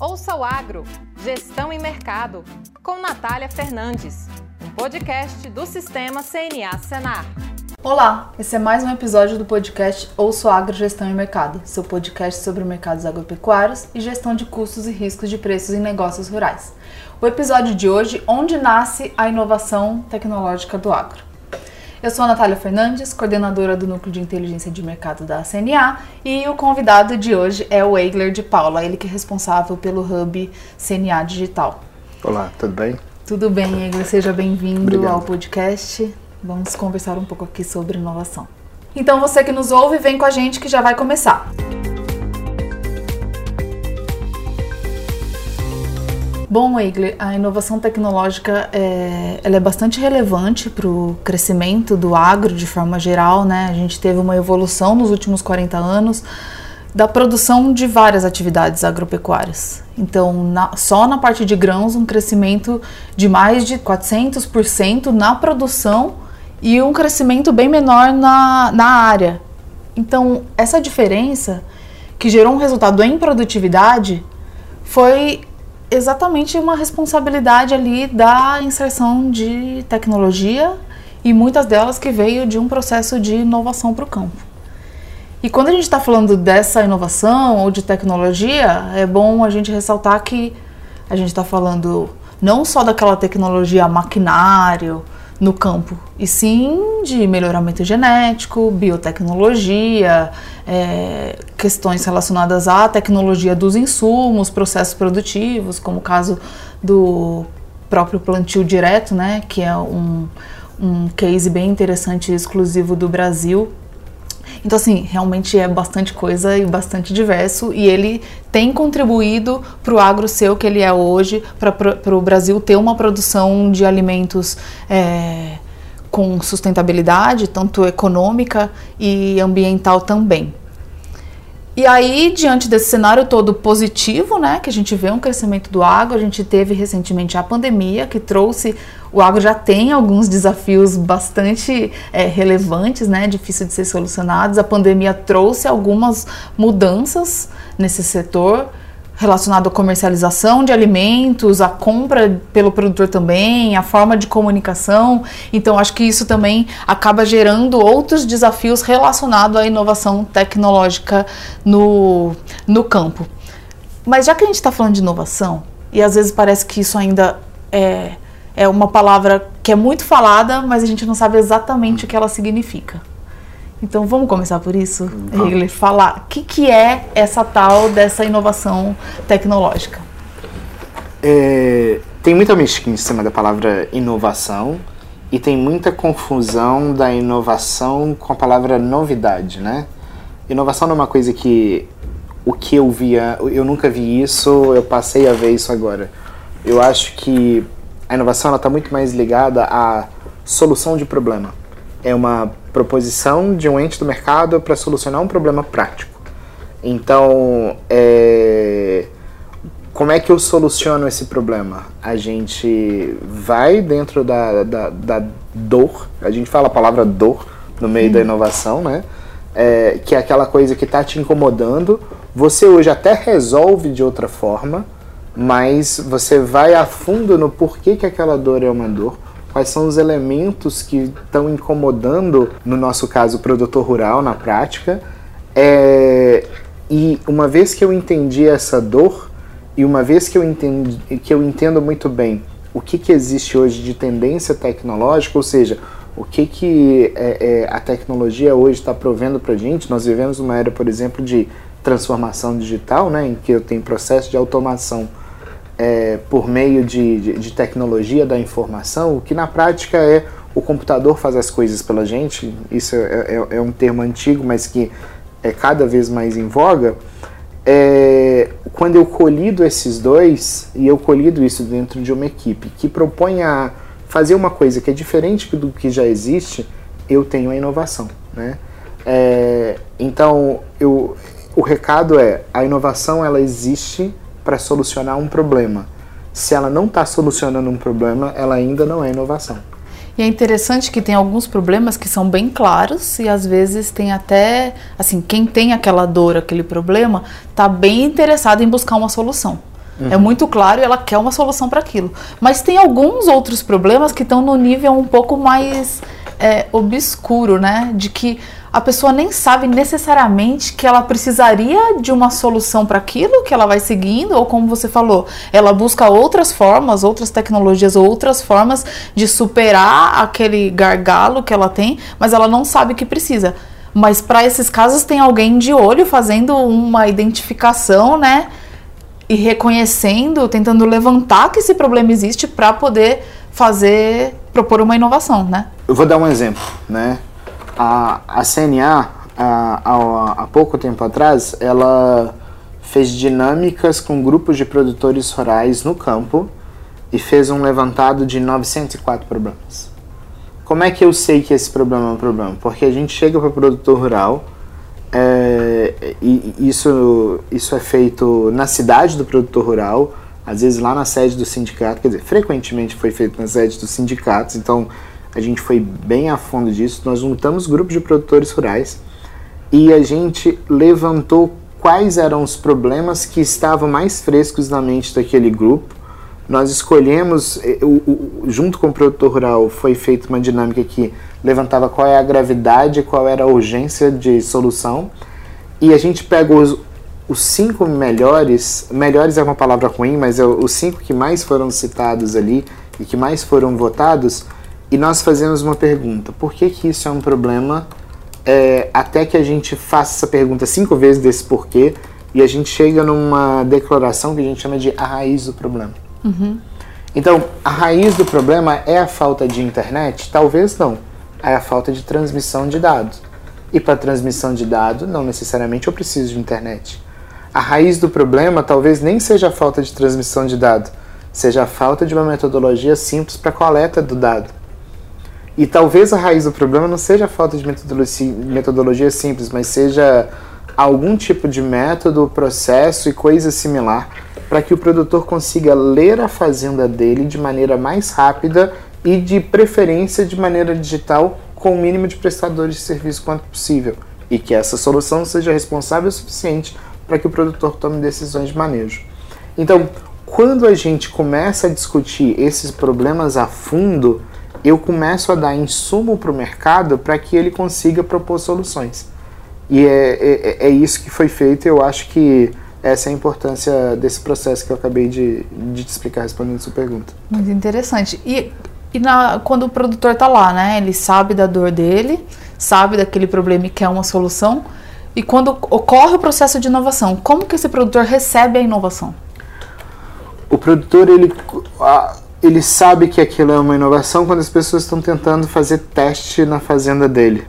Ouça o Agro, Gestão e Mercado, com Natália Fernandes, um podcast do Sistema CNA Senar. Olá, esse é mais um episódio do podcast Ouço Agro, Gestão e Mercado, seu podcast sobre mercados agropecuários e gestão de custos e riscos de preços em negócios rurais. O episódio de hoje, onde nasce a inovação tecnológica do agro. Eu sou a Natália Fernandes, coordenadora do Núcleo de Inteligência de Mercado da CNA, e o convidado de hoje é o Eigler de Paula, ele que é responsável pelo Hub CNA Digital. Olá, tudo bem? Tudo bem, Eigler, seja bem-vindo ao podcast. Vamos conversar um pouco aqui sobre inovação. Então você que nos ouve, vem com a gente que já vai começar. Bom, Eigler, a inovação tecnológica é, ela é bastante relevante para o crescimento do agro de forma geral, né? A gente teve uma evolução nos últimos 40 anos da produção de várias atividades agropecuárias. Então, na, só na parte de grãos, um crescimento de mais de 400% na produção e um crescimento bem menor na, na área. Então, essa diferença que gerou um resultado em produtividade foi exatamente uma responsabilidade ali da inserção de tecnologia e muitas delas que veio de um processo de inovação para o campo. E quando a gente está falando dessa inovação ou de tecnologia, é bom a gente ressaltar que a gente está falando não só daquela tecnologia maquinário no campo, e sim de melhoramento genético, biotecnologia, é, questões relacionadas à tecnologia dos insumos, processos produtivos, como o caso do próprio plantio direto, né, que é um, um case bem interessante e exclusivo do Brasil. Então, assim, realmente é bastante coisa e bastante diverso, e ele tem contribuído para o agro ser o que ele é hoje, para o Brasil ter uma produção de alimentos. É, com sustentabilidade, tanto econômica e ambiental também. E aí, diante desse cenário todo positivo, né, que a gente vê um crescimento do agro, a gente teve recentemente a pandemia, que trouxe. O agro já tem alguns desafios bastante é, relevantes, né, difíceis de ser solucionados. A pandemia trouxe algumas mudanças nesse setor relacionado à comercialização de alimentos, a compra pelo produtor também, a forma de comunicação. Então, acho que isso também acaba gerando outros desafios relacionados à inovação tecnológica no, no campo. Mas já que a gente está falando de inovação, e às vezes parece que isso ainda é, é uma palavra que é muito falada, mas a gente não sabe exatamente o que ela significa. Então vamos começar por isso, Ele falar o que, que é essa tal dessa inovação tecnológica. É, tem muita mística em cima da palavra inovação e tem muita confusão da inovação com a palavra novidade, né? Inovação não é uma coisa que o que eu via, eu nunca vi isso, eu passei a ver isso agora. Eu acho que a inovação está muito mais ligada à solução de problema. É uma proposição de um ente do mercado para solucionar um problema prático. Então, é, como é que eu soluciono esse problema? A gente vai dentro da, da, da dor, a gente fala a palavra dor no meio hum. da inovação, né? É, que é aquela coisa que está te incomodando. Você hoje até resolve de outra forma, mas você vai a fundo no porquê que aquela dor é uma dor quais são os elementos que estão incomodando, no nosso caso, o produtor rural na prática. É, e uma vez que eu entendi essa dor, e uma vez que eu, entendi, que eu entendo muito bem o que, que existe hoje de tendência tecnológica, ou seja, o que, que é, é, a tecnologia hoje está provendo para a gente, nós vivemos uma era, por exemplo, de transformação digital, né, em que eu tenho processo de automação é, por meio de, de, de, tecnologia da informação, o que na prática é o computador faz as coisas pela gente, isso é, é, é um termo antigo, mas que é cada vez mais em voga. É, quando eu colido esses dois, e eu colido isso dentro de uma equipe que propõe a fazer uma coisa que é diferente do que já existe, eu tenho a inovação. Né? É, então, eu, o recado é, a inovação ela existe para solucionar um problema. Se ela não está solucionando um problema, ela ainda não é inovação. E é interessante que tem alguns problemas que são bem claros e às vezes tem até, assim, quem tem aquela dor, aquele problema, está bem interessado em buscar uma solução. É muito claro e ela quer uma solução para aquilo. Mas tem alguns outros problemas que estão no nível um pouco mais é, obscuro, né? De que a pessoa nem sabe necessariamente que ela precisaria de uma solução para aquilo que ela vai seguindo, ou como você falou, ela busca outras formas, outras tecnologias, outras formas de superar aquele gargalo que ela tem, mas ela não sabe que precisa. Mas para esses casos tem alguém de olho fazendo uma identificação, né? E reconhecendo, tentando levantar que esse problema existe para poder fazer, propor uma inovação, né? Eu vou dar um exemplo, né? A, a CNA, há, pouco tempo atrás, ela fez dinâmicas com grupos de produtores rurais no campo e fez um levantado de 904 problemas. Como é que eu sei que esse problema é um problema? Porque a gente chega para o produtor rural é, e isso, isso é feito na cidade do produtor rural, às vezes lá na sede do sindicato, quer dizer, frequentemente foi feito na sede dos sindicatos, então a gente foi bem a fundo disso. Nós juntamos grupos de produtores rurais e a gente levantou quais eram os problemas que estavam mais frescos na mente daquele grupo. Nós escolhemos, eh, junto com o produtor rural, foi feita uma dinâmica que levantava qual é a gravidade, qual era a urgência de solução. E a gente pegou os, os cinco melhores, melhores é uma palavra ruim, mas é os cinco que mais foram citados ali e que mais foram votados, e nós fazemos uma pergunta: por que, que isso é um problema? É, até que a gente faça essa pergunta cinco vezes desse porquê e a gente chega numa declaração que a gente chama de a raiz do problema. Uhum. Então, a raiz do problema é a falta de internet? Talvez não. É a falta de transmissão de dados. E para transmissão de dados, não necessariamente eu preciso de internet. A raiz do problema talvez nem seja a falta de transmissão de dados, seja a falta de uma metodologia simples para coleta do dado. E talvez a raiz do problema não seja a falta de metodologia, simples, mas seja algum tipo de método, processo e coisa similar para que o produtor consiga ler a fazenda dele de maneira mais rápida e de preferência de maneira digital com o mínimo de prestadores de serviço quanto possível e que essa solução seja responsável o suficiente para que o produtor tome decisões de manejo. Então, quando a gente começa a discutir esses problemas a fundo, eu começo a dar insumo para o mercado para que ele consiga propor soluções. E é, é, é, isso que foi feito. Eu acho que essa é a importância desse processo que eu acabei de, de te explicar respondendo a sua pergunta. Muito interessante. E, e na, quando o produtor está lá, né? Ele sabe da dor dele, sabe daquele problema e quer uma solução. E quando ocorre o processo de inovação, como que esse produtor recebe a inovação? O produtor, ele, ele sabe que aquilo é uma inovação quando as pessoas estão tentando fazer teste na fazenda dele.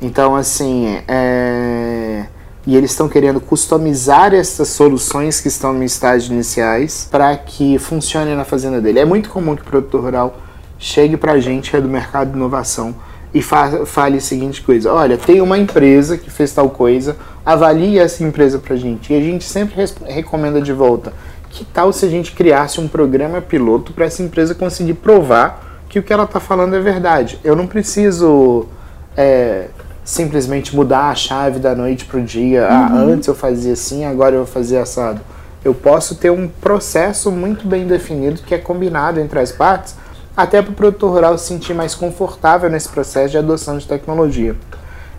Então, assim, é... e eles estão querendo customizar essas soluções que estão no estágio iniciais para que funcione na fazenda dele. É muito comum que o produtor rural chegue para a gente que é do mercado de inovação e fa fale a seguinte coisa: olha, tem uma empresa que fez tal coisa, avalie essa empresa para a gente. E a gente sempre recomenda de volta que tal se a gente criasse um programa piloto para essa empresa conseguir provar que o que ela está falando é verdade? Eu não preciso é, simplesmente mudar a chave da noite para o dia. Ah, uhum. Antes eu fazia assim, agora eu vou fazer assado. Eu posso ter um processo muito bem definido que é combinado entre as partes, até para o produtor rural se sentir mais confortável nesse processo de adoção de tecnologia.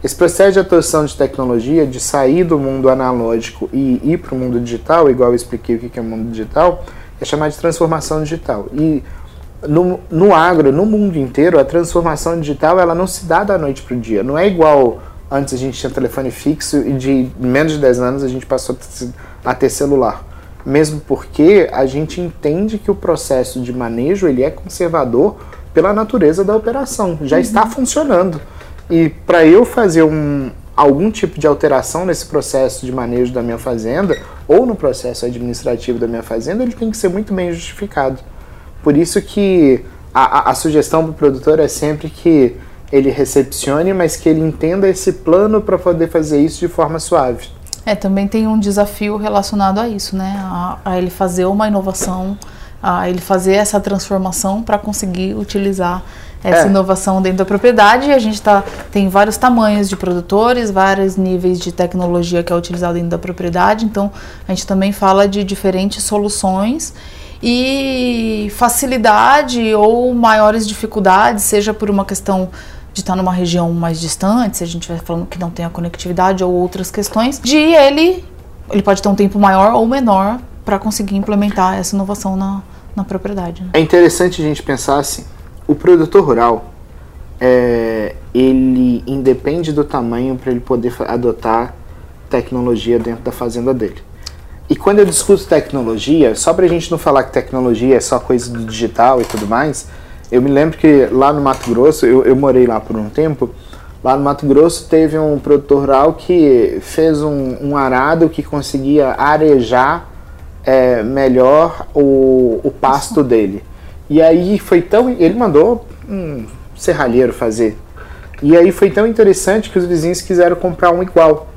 Esse processo de atuação de tecnologia, de sair do mundo analógico e ir para o mundo digital, igual eu expliquei o que é o mundo digital, é chamado de transformação digital. E no, no agro, no mundo inteiro, a transformação digital ela não se dá da noite para o dia. Não é igual antes a gente tinha telefone fixo e de menos de 10 anos a gente passou a ter celular. Mesmo porque a gente entende que o processo de manejo ele é conservador pela natureza da operação, já uhum. está funcionando. E para eu fazer um, algum tipo de alteração nesse processo de manejo da minha fazenda ou no processo administrativo da minha fazenda, ele tem que ser muito bem justificado. Por isso que a, a, a sugestão para o produtor é sempre que ele recepcione, mas que ele entenda esse plano para poder fazer isso de forma suave. É, também tem um desafio relacionado a isso, né? A, a ele fazer uma inovação a ele fazer essa transformação para conseguir utilizar essa é. inovação dentro da propriedade. E a gente tá, tem vários tamanhos de produtores, vários níveis de tecnologia que é utilizado dentro da propriedade. Então, a gente também fala de diferentes soluções e facilidade ou maiores dificuldades, seja por uma questão de estar numa região mais distante, se a gente vai falando que não tem a conectividade ou outras questões, de ele ele pode ter um tempo maior ou menor para conseguir implementar essa inovação na, na propriedade. Né? É interessante a gente pensar assim, o produtor rural, é, ele independe do tamanho para ele poder adotar tecnologia dentro da fazenda dele. E quando eu discuto tecnologia, só para a gente não falar que tecnologia é só coisa do digital e tudo mais, eu me lembro que lá no Mato Grosso, eu, eu morei lá por um tempo, lá no Mato Grosso teve um produtor rural que fez um, um arado que conseguia arejar é, melhor o, o pasto dele. E aí foi tão. Ele mandou um serralheiro fazer. E aí foi tão interessante que os vizinhos quiseram comprar um igual.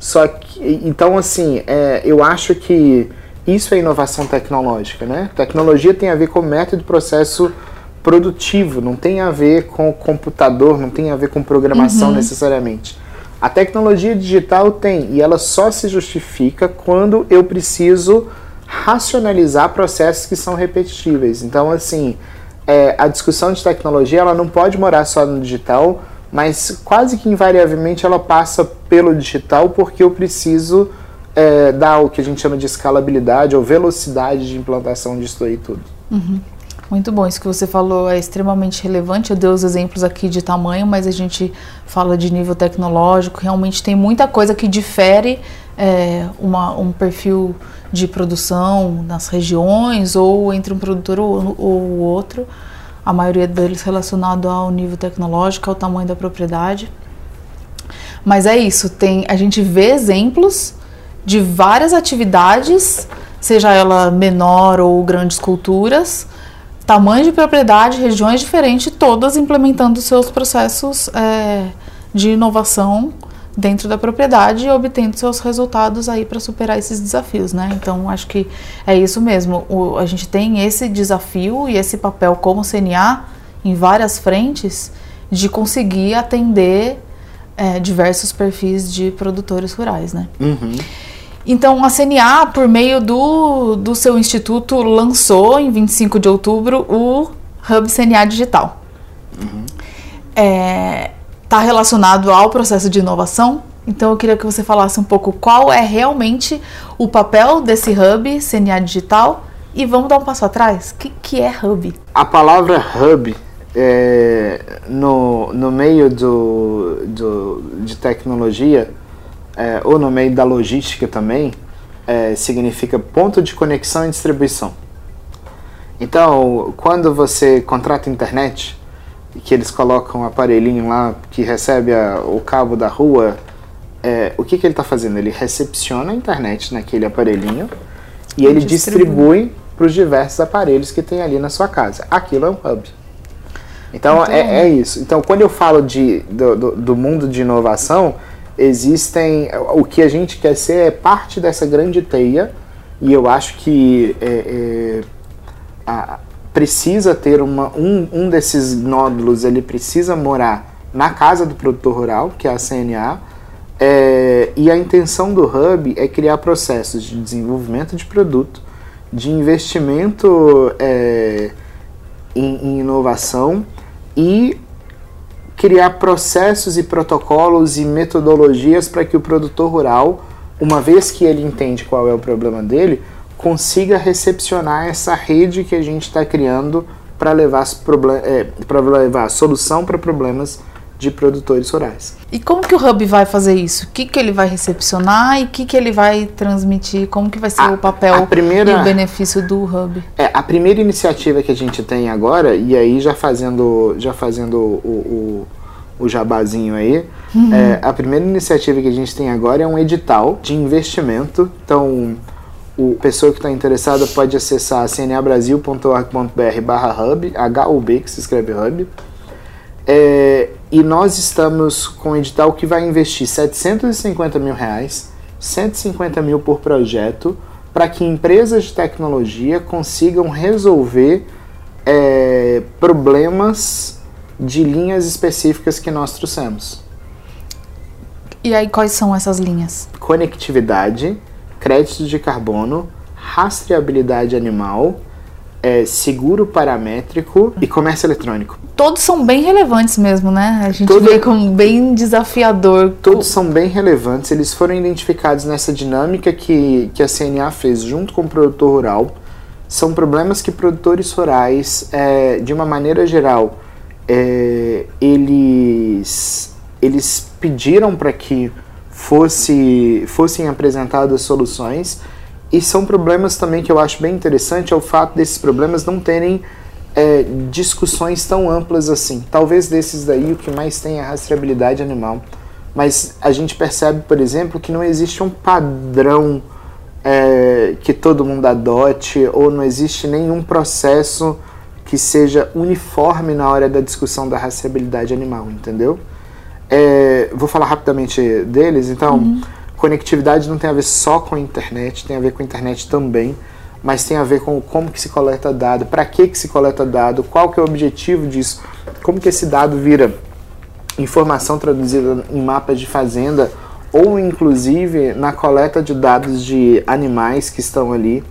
Só que. Então, assim, é, eu acho que isso é inovação tecnológica, né? Tecnologia tem a ver com método e processo produtivo, não tem a ver com computador, não tem a ver com programação uhum. necessariamente. A tecnologia digital tem, e ela só se justifica quando eu preciso racionalizar processos que são repetitíveis. Então, assim, é, a discussão de tecnologia ela não pode morar só no digital, mas quase que invariavelmente ela passa pelo digital porque eu preciso é, dar o que a gente chama de escalabilidade ou velocidade de implantação disso aí tudo. Uhum. Muito bom, isso que você falou é extremamente relevante. Eu dei os exemplos aqui de tamanho, mas a gente fala de nível tecnológico. Realmente tem muita coisa que difere é, uma, um perfil de produção nas regiões ou entre um produtor ou, ou outro. A maioria deles relacionado ao nível tecnológico, ao tamanho da propriedade. Mas é isso, tem, a gente vê exemplos de várias atividades, seja ela menor ou grandes culturas, tamanho de propriedade, regiões diferentes, todas implementando seus processos é, de inovação dentro da propriedade e obtendo seus resultados aí para superar esses desafios, né? Então acho que é isso mesmo. O, a gente tem esse desafio e esse papel como CNA em várias frentes de conseguir atender é, diversos perfis de produtores rurais, né? Uhum. Então, a CNA, por meio do, do seu instituto, lançou em 25 de outubro o Hub CNA Digital. Uhum. É, está relacionado ao processo de inovação. Então eu queria que você falasse um pouco qual é realmente o papel desse hub CNA digital e vamos dar um passo atrás. O que, que é hub? A palavra hub é, no, no meio do, do, de tecnologia é, ou no meio da logística também é, significa ponto de conexão e distribuição. Então, quando você contrata internet, que eles colocam um aparelhinho lá que recebe a, o cabo da rua, é, o que, que ele está fazendo? Ele recepciona a internet naquele aparelhinho e ele distribui para os diversos aparelhos que tem ali na sua casa. Aquilo é um hub. Então é, é, isso. Então quando eu falo de, do, do, do, mundo de inovação, existem. O que a gente quer ser é parte dessa grande teia e eu acho que é, é, a, precisa ter uma, um, um desses nódulos, ele precisa morar na casa do produtor rural, que é a CNA, é, e a intenção do Hub é criar processos de desenvolvimento de produto, de investimento é, em, em inovação e criar processos e protocolos e metodologias para que o produtor rural, uma vez que ele entende qual é o problema dele, consiga recepcionar essa rede que a gente está criando para levar, é, levar solução para problemas de produtores rurais. E como que o Hub vai fazer isso? O que, que ele vai recepcionar e o que, que ele vai transmitir? Como que vai ser a, o papel primeira, e o benefício do Hub? É, a primeira iniciativa que a gente tem agora, e aí já fazendo, já fazendo o, o, o jabazinho aí, uhum. é, a primeira iniciativa que a gente tem agora é um edital de investimento. Então, o pessoa que está interessada pode acessar cnabrasil.org.br barra hub, H-U-B, que se escreve hub. É, e nós estamos com um edital que vai investir 750 mil reais, 150 mil por projeto, para que empresas de tecnologia consigam resolver é, problemas de linhas específicas que nós trouxemos. E aí, quais são essas linhas? Conectividade, créditos de carbono, rastreabilidade animal, é, seguro paramétrico e comércio eletrônico. Todos são bem relevantes mesmo, né? A gente Todo- vê como bem desafiador. Todos são bem relevantes, eles foram identificados nessa dinâmica que, que a CNA fez junto com o produtor rural. São problemas que produtores rurais, é, de uma maneira geral, é, eles, eles pediram para que fosse, fossem apresentadas soluções. E são problemas também que eu acho bem interessante, é o fato desses problemas não terem é, discussões tão amplas assim. Talvez desses daí o que mais tem é a rastreabilidade animal. Mas a gente percebe, por exemplo, que não existe um padrão é, que todo mundo adote, ou não existe nenhum processo que seja uniforme na hora da discussão da rastreabilidade animal, entendeu? É, vou falar rapidamente deles, então. Conectividade não tem a ver só com a internet, tem a ver com a internet também, mas tem a ver com como que se coleta dado, para que que se coleta dado, qual que é o objetivo disso, como que esse dado vira informação traduzida em mapas de fazenda ou inclusive na coleta de dados de animais que estão ali.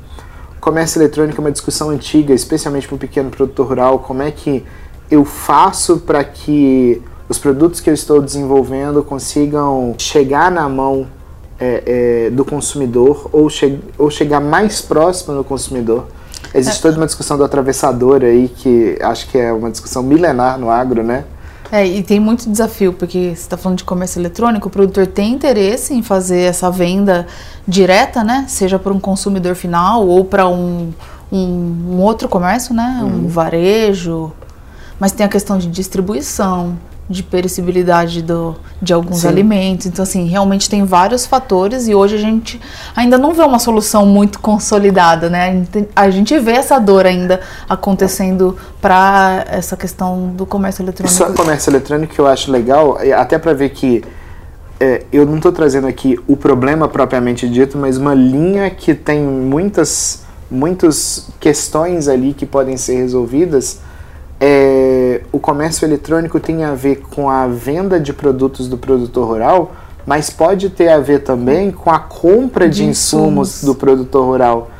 Comércio eletrônico é uma discussão antiga, especialmente para o pequeno produtor rural, como é que eu faço para que os produtos que eu estou desenvolvendo consigam chegar na mão é, é, do consumidor ou, che ou chegar mais próximo do consumidor. Existe toda uma discussão do atravessador aí, que acho que é uma discussão milenar no agro, né? É, e tem muito desafio, porque você está falando de comércio eletrônico, o produtor tem interesse em fazer essa venda direta, né? Seja para um consumidor final ou para um, um, um outro comércio, né? Um varejo. Mas tem a questão de distribuição, de perecibilidade do, de alguns Sim. alimentos. Então, assim, realmente tem vários fatores e hoje a gente ainda não vê uma solução muito consolidada, né? A gente, a gente vê essa dor ainda acontecendo para essa questão do comércio eletrônico. Só comércio eletrônico que eu acho legal, é, até para ver que é, eu não estou trazendo aqui o problema propriamente dito, mas uma linha que tem muitas, muitas questões ali que podem ser resolvidas. É, o comércio eletrônico tem a ver com a venda de produtos do produtor rural, mas pode ter a ver também com a compra de, De insumos insumos. do produtor rural.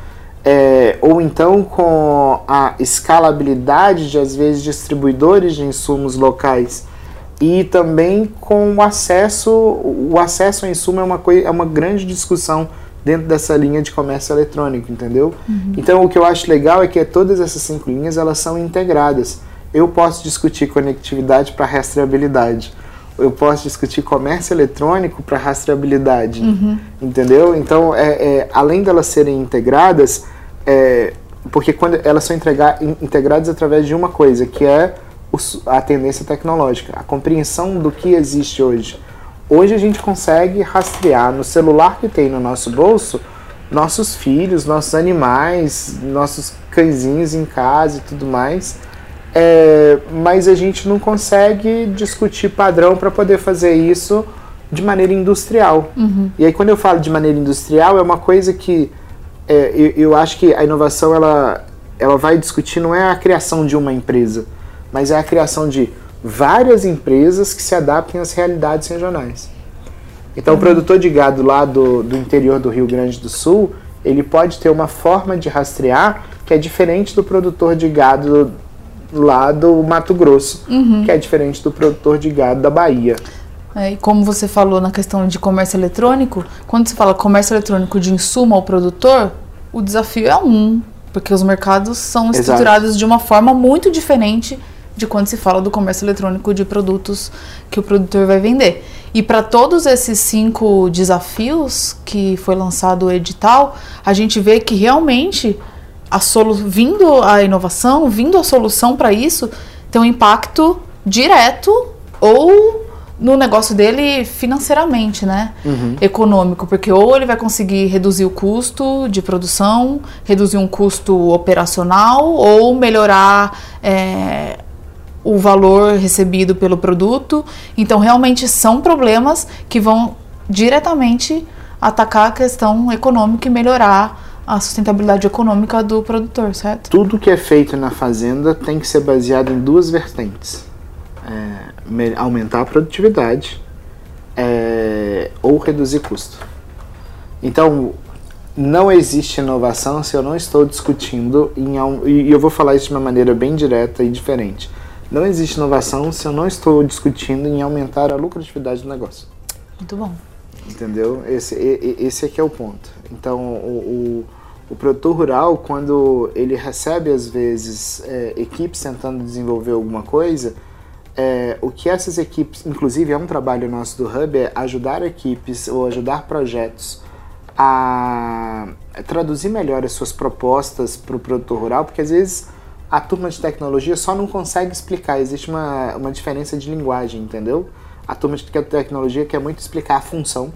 É, ou então com a escalabilidade de, às vezes, distribuidores de insumos locais. E também com o acesso, o acesso ao insumo é uma, coi- é uma grande discussão dentro dessa linha de comércio eletrônico, entendeu? Então o que eu acho legal é que todas essas cinco linhas elas são integradas. Eu posso discutir conectividade para rastreabilidade. Eu posso discutir comércio eletrônico para rastreabilidade, entendeu? Então, é, é, além delas serem integradas, é, porque quando elas são entrega- in- integradas através de uma coisa, que é o a tendência tecnológica, a compreensão do que existe hoje. Hoje a gente consegue rastrear no celular que tem no nosso bolso nossos filhos, nossos animais, nossos cãezinhos em casa e tudo mais. É, mas a gente não consegue discutir padrão para poder fazer isso de maneira industrial. E aí quando eu falo de maneira industrial é uma coisa que é, eu, eu acho que a inovação ela, ela vai discutir não é a criação de uma empresa, mas é a criação de várias empresas que se adaptem às realidades regionais. Então, o produtor de gado lá do, do interior do Rio Grande do Sul, ele pode ter uma forma de rastrear que é diferente do produtor de gado lá do Mato Grosso, que é diferente do produtor de gado da Bahia. É, e como você falou na questão de comércio eletrônico, quando se fala comércio eletrônico de insumo ao produtor, o desafio é um, porque os mercados são Exato. estruturados de uma forma muito diferente de quando se fala do comércio eletrônico de produtos que o produtor vai vender. E para todos esses cinco desafios que foi lançado o edital, a gente vê que realmente a solu vindo a inovação, vindo a solução para isso, tem um impacto direto ou no negócio dele financeiramente, né? Econômico, porque ou ele vai conseguir reduzir o custo de produção, reduzir um custo operacional, ou melhorar é, o valor recebido pelo produto. Então, realmente são problemas que vão diretamente atacar a questão econômica e melhorar a sustentabilidade econômica do produtor, certo? Tudo que é feito na fazenda tem que ser baseado em duas vertentes: é, aumentar a produtividade é, ou reduzir custo. Então, não existe inovação se eu não estou discutindo em, e eu vou falar isso de uma maneira bem direta e diferente. Não existe inovação se eu não estou discutindo em aumentar a lucratividade do negócio. Muito bom. Entendeu? Esse, esse aqui é o ponto. Então, o, o, o produtor rural, quando ele recebe, às vezes, é, equipes tentando desenvolver alguma coisa, é, o que essas equipes, inclusive é um trabalho nosso do Hub, é ajudar equipes ou ajudar projetos a traduzir melhor as suas propostas para o produtor rural, porque às vezes a turma de tecnologia só não consegue explicar, existe uma, uma diferença de linguagem, entendeu? A turma de tecnologia quer muito explicar a função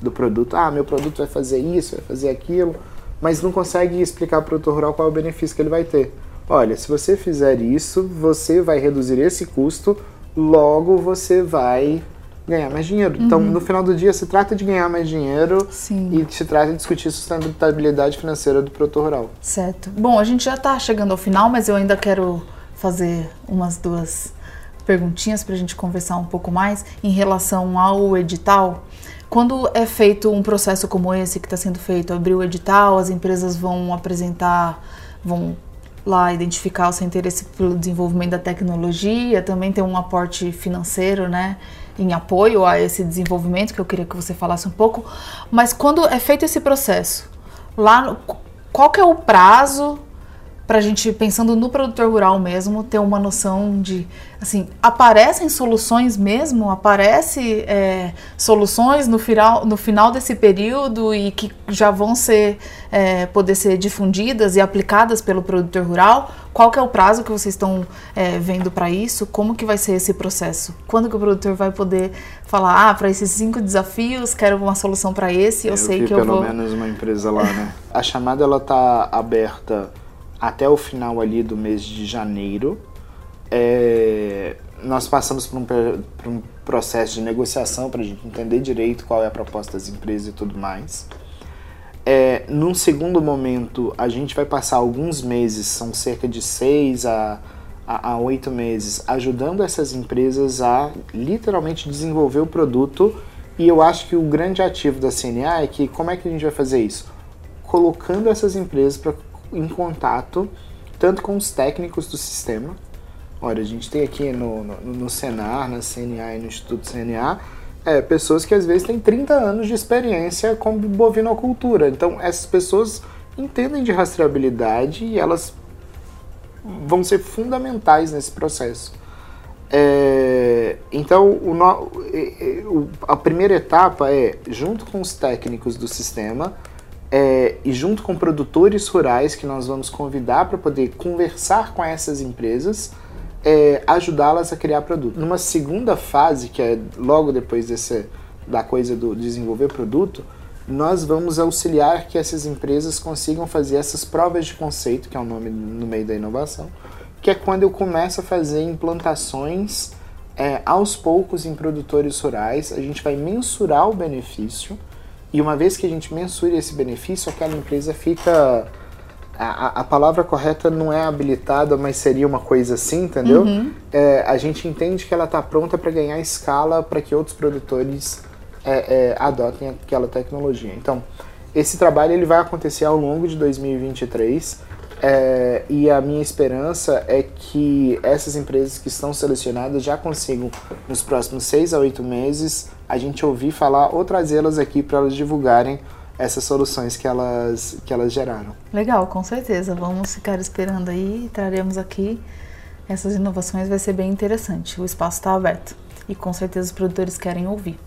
do produto. Ah, meu produto vai fazer isso, vai fazer aquilo, mas não consegue explicar para o produtor rural qual é o benefício que ele vai ter. Olha, se você fizer isso, você vai reduzir esse custo, logo você vai ganhar mais dinheiro. Então, uhum. Então, no final do dia, se trata de ganhar mais dinheiro Sim. e se trata de discutir sustentabilidade financeira do produtor rural. Certo. Bom, a gente já está chegando ao final, mas eu ainda quero fazer umas duas perguntinhas para a gente conversar um pouco mais em relação ao edital. Quando é feito um processo como esse que está sendo feito, abrir o edital, as empresas vão apresentar, vão lá identificar o seu interesse pelo desenvolvimento da tecnologia, também tem um aporte financeiro, né? em apoio a esse desenvolvimento, que eu queria que você falasse um pouco, mas quando é feito esse processo, lá qual que é o prazo para a gente, pensando no produtor rural mesmo, ter uma noção de, assim, aparecem soluções mesmo? Aparece é, soluções no final, no final desse período e que já vão ser, é, poder ser difundidas e aplicadas pelo produtor rural? Qual que é o prazo que vocês estão é, vendo para isso? Como que vai ser esse processo? Quando que o produtor vai poder falar, ah, para esses cinco desafios, quero uma solução para esse, eu, eu sei que eu pelo vou... pelo menos uma empresa lá, né? A chamada, ela tá aberta até o final ali do mês de janeiro. É, nós passamos por um, por um, processo de negociação para a gente entender direito qual é a proposta das empresas e tudo mais. É, num segundo momento, a gente vai passar alguns meses, são cerca de seis a, a, a oito meses, ajudando essas empresas a literalmente desenvolver o produto. E eu acho que o grande ativo da CNA é que como é que a gente vai fazer isso? Colocando essas empresas para em contato tanto com os técnicos do sistema. Olha, a gente tem aqui no, no, no Senar, na CNA e no Instituto CNA, é, pessoas que às vezes têm 30 anos de experiência com bovinocultura. Então, essas pessoas entendem de rastreabilidade e elas vão ser fundamentais nesse processo. É, então, o, a primeira etapa é, junto com os técnicos do sistema, é, e junto com produtores rurais que nós vamos convidar para poder conversar com essas empresas, é, ajudá-las a criar produto. Numa segunda fase, que é logo depois desse, da coisa do desenvolver produto, nós vamos auxiliar que essas empresas consigam fazer essas provas de conceito, que é o nome no meio da inovação, que é quando eu começo a fazer implantações é, aos poucos em produtores rurais, a gente vai mensurar o benefício, e uma vez que a gente mensure esse benefício, aquela empresa fica. A, a palavra correta não é habilitada, mas seria uma coisa assim, entendeu? Uhum. É, a gente entende que ela está pronta para ganhar escala para que outros produtores é, é, adotem aquela tecnologia. Então, esse trabalho ele vai acontecer ao longo de 2023 é, e a minha esperança é que essas empresas que estão selecionadas já consigam, nos próximos seis a oito meses, a gente ouvir falar ou trazê-las aqui para elas divulgarem essas soluções que elas, que elas geraram. Legal, com certeza. Vamos ficar esperando aí, traremos aqui essas inovações, vai ser bem interessante. O espaço está aberto e com certeza os produtores querem ouvir.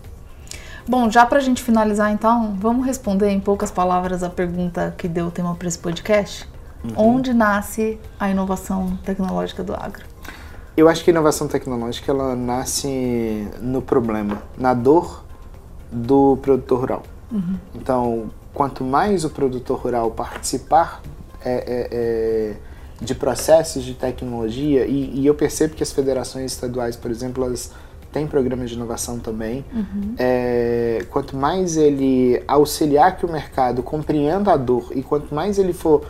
Bom, já para a gente finalizar então, vamos responder em poucas palavras a pergunta que deu o tema para esse podcast? Uhum. Onde nasce a inovação tecnológica do agro? Eu acho que a inovação tecnológica ela nasce no problema, na dor do produtor rural. Uhum. Então, quanto mais o produtor rural participar é, é, é, de processos de tecnologia, e, e, eu percebo que as federações estaduais, por exemplo, elas tem programas de inovação também. Uhum. É, quanto mais ele auxiliar que o mercado compreenda a dor e quanto mais ele for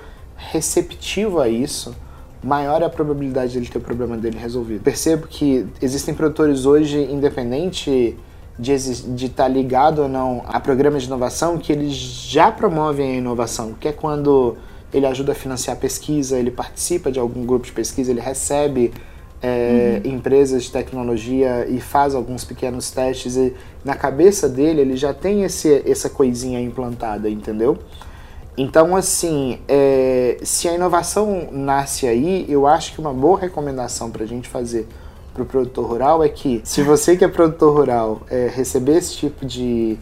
receptivo a isso, maior é a probabilidade de ele ter o problema dele resolvido. Percebo que existem produtores hoje, independente de estar tá ligado ou não a programas de inovação, que eles já promovem a inovação, que é quando ele ajuda a financiar pesquisa, ele participa de algum grupo de pesquisa, ele recebe é, uhum. empresas de tecnologia e faz alguns pequenos testes e na cabeça dele ele já tem esse, essa coisinha implantada, entendeu? Então, assim, é, se a inovação nasce aí, eu acho que uma boa recomendação para a gente fazer para o produtor rural é que, se você que é produtor rural é, receber esse tipo de,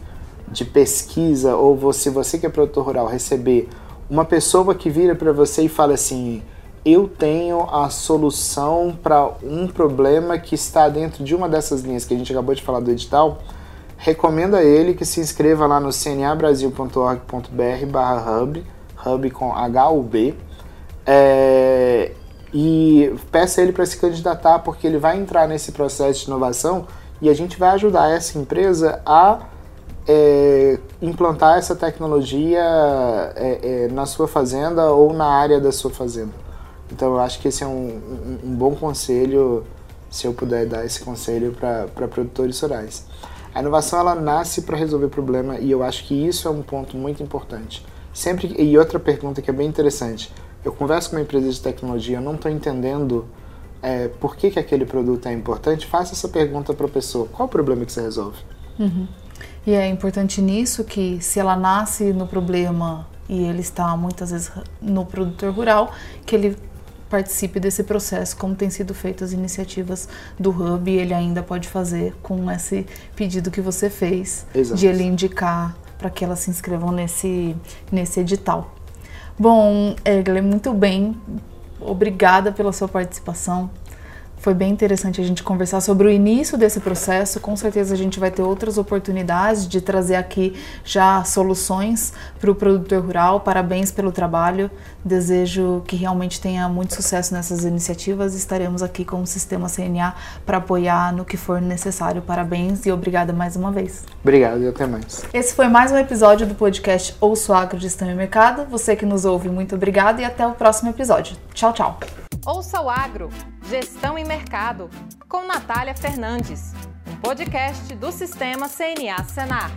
de pesquisa, ou se você que é produtor rural receber uma pessoa que vira para você e fala assim: eu tenho a solução para um problema que está dentro de uma dessas linhas que a gente acabou de falar do edital, recomendo a ele que se inscreva lá no cnabrasil.org.br barra hub, hub com H-U-B, é, e peça ele para se candidatar, porque ele vai entrar nesse processo de inovação e a gente vai ajudar essa empresa a é, implantar essa tecnologia é, é, na sua fazenda ou na área da sua fazenda. Então eu acho que esse é um, um, um bom conselho, se eu puder dar esse conselho para produtores rurais. A inovação ela nasce para resolver problema e eu acho que isso é um ponto muito importante. Sempre e outra pergunta que é bem interessante. Eu converso com uma empresa de tecnologia, eu não estou entendendo é, por que, que aquele produto é importante. Faça essa pergunta para a pessoa. Qual o problema que você resolve? Uhum. E é importante nisso que se ela nasce no problema e ele está muitas vezes no produtor rural, que ele participe desse processo, como tem sido feitas as iniciativas do Hub, ele ainda pode fazer com esse pedido que você fez, Exato. de ele indicar para que elas se inscrevam nesse, nesse edital. Bom, Egler, muito bem. Obrigada pela sua participação. Foi bem interessante a gente conversar sobre o início desse processo. Com certeza a gente vai ter outras oportunidades de trazer aqui já soluções para o produtor rural. Parabéns pelo trabalho. Desejo que realmente tenha muito sucesso nessas iniciativas. Estaremos aqui com o Sistema CNA para apoiar no que for necessário. Parabéns e obrigada mais uma vez. Obrigado e até mais. Esse foi mais um episódio do podcast Ouço Agro Gestão e Mercado. Você que nos ouve, muito obrigado e até o próximo episódio. Tchau, tchau. Ouça o Agro, Gestão e Mercado, com Natália Fernandes, um podcast do Sistema CNA Senar.